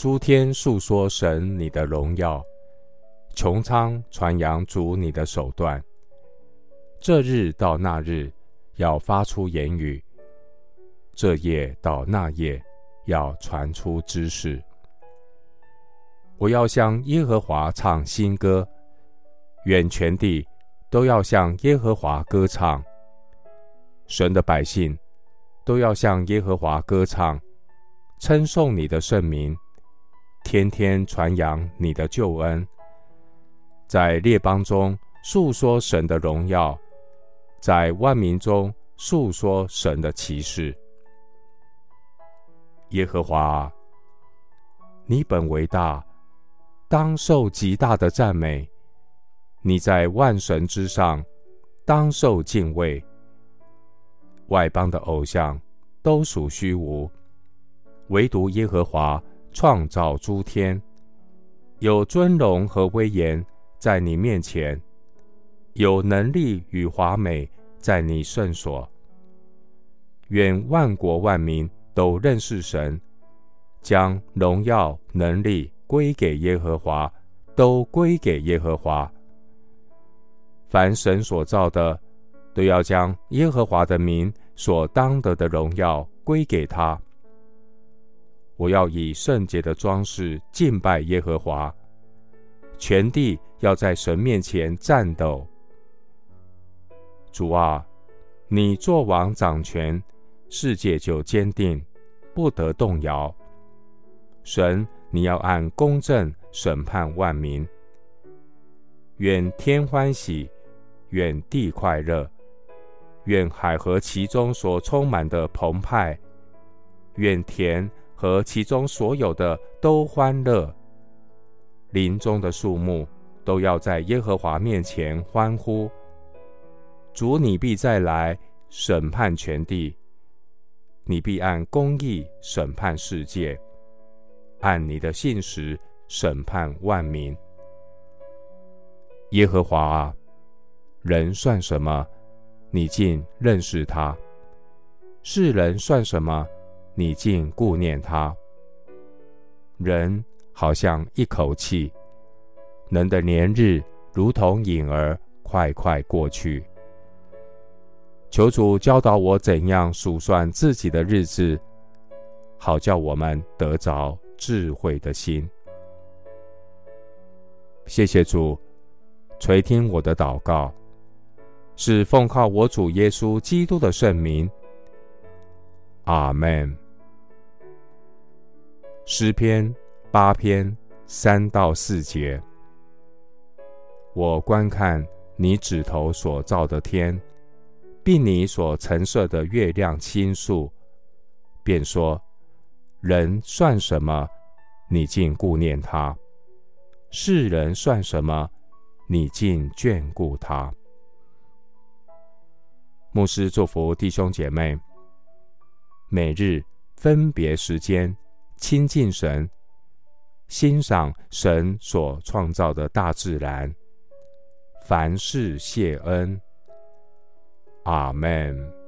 诸天述说神你的荣耀，穹苍传扬主你的手段。这日到那日，要发出言语；这夜到那夜，要传出知识。我要向耶和华唱新歌，愿全地都要向耶和华歌唱。神的百姓都要向耶和华歌唱，称颂你的圣名。天天传扬你的救恩，在列邦中述说神的荣耀，在万民中述说神的奇事。耶和华，你本为大，当受极大的赞美。你在万神之上，当受敬畏。外邦的偶像都属虚无，唯独耶和华。创造诸天，有尊荣和威严在你面前，有能力与华美在你圣所。愿万国万民都认识神，将荣耀能力归给耶和华，都归给耶和华。凡神所造的，都要将耶和华的名所当得的荣耀归给他。我要以圣洁的装饰敬拜耶和华，全地要在神面前战斗。主啊，你作王掌权，世界就坚定，不得动摇。神，你要按公正审判万民。愿天欢喜，愿地快乐，愿海和其中所充满的澎湃，愿田。和其中所有的都欢乐，林中的树木都要在耶和华面前欢呼。主，你必再来审判全地，你必按公义审判世界，按你的信实审判万民。耶和华啊，人算什么？你竟认识他；世人算什么？你竟顾念他，人好像一口气，人的年日如同影儿，快快过去。求主教导我怎样数算自己的日子，好叫我们得着智慧的心。谢谢主垂听我的祷告，是奉靠我主耶稣基督的圣名。阿门。诗篇八篇三到四节，我观看你指头所造的天，并你所陈设的月亮星宿，便说：人算什么？你竟顾念他；世人算什么？你竟眷顾他。牧师祝福弟兄姐妹，每日分别时间。亲近神，欣赏神所创造的大自然，凡事谢恩。阿门。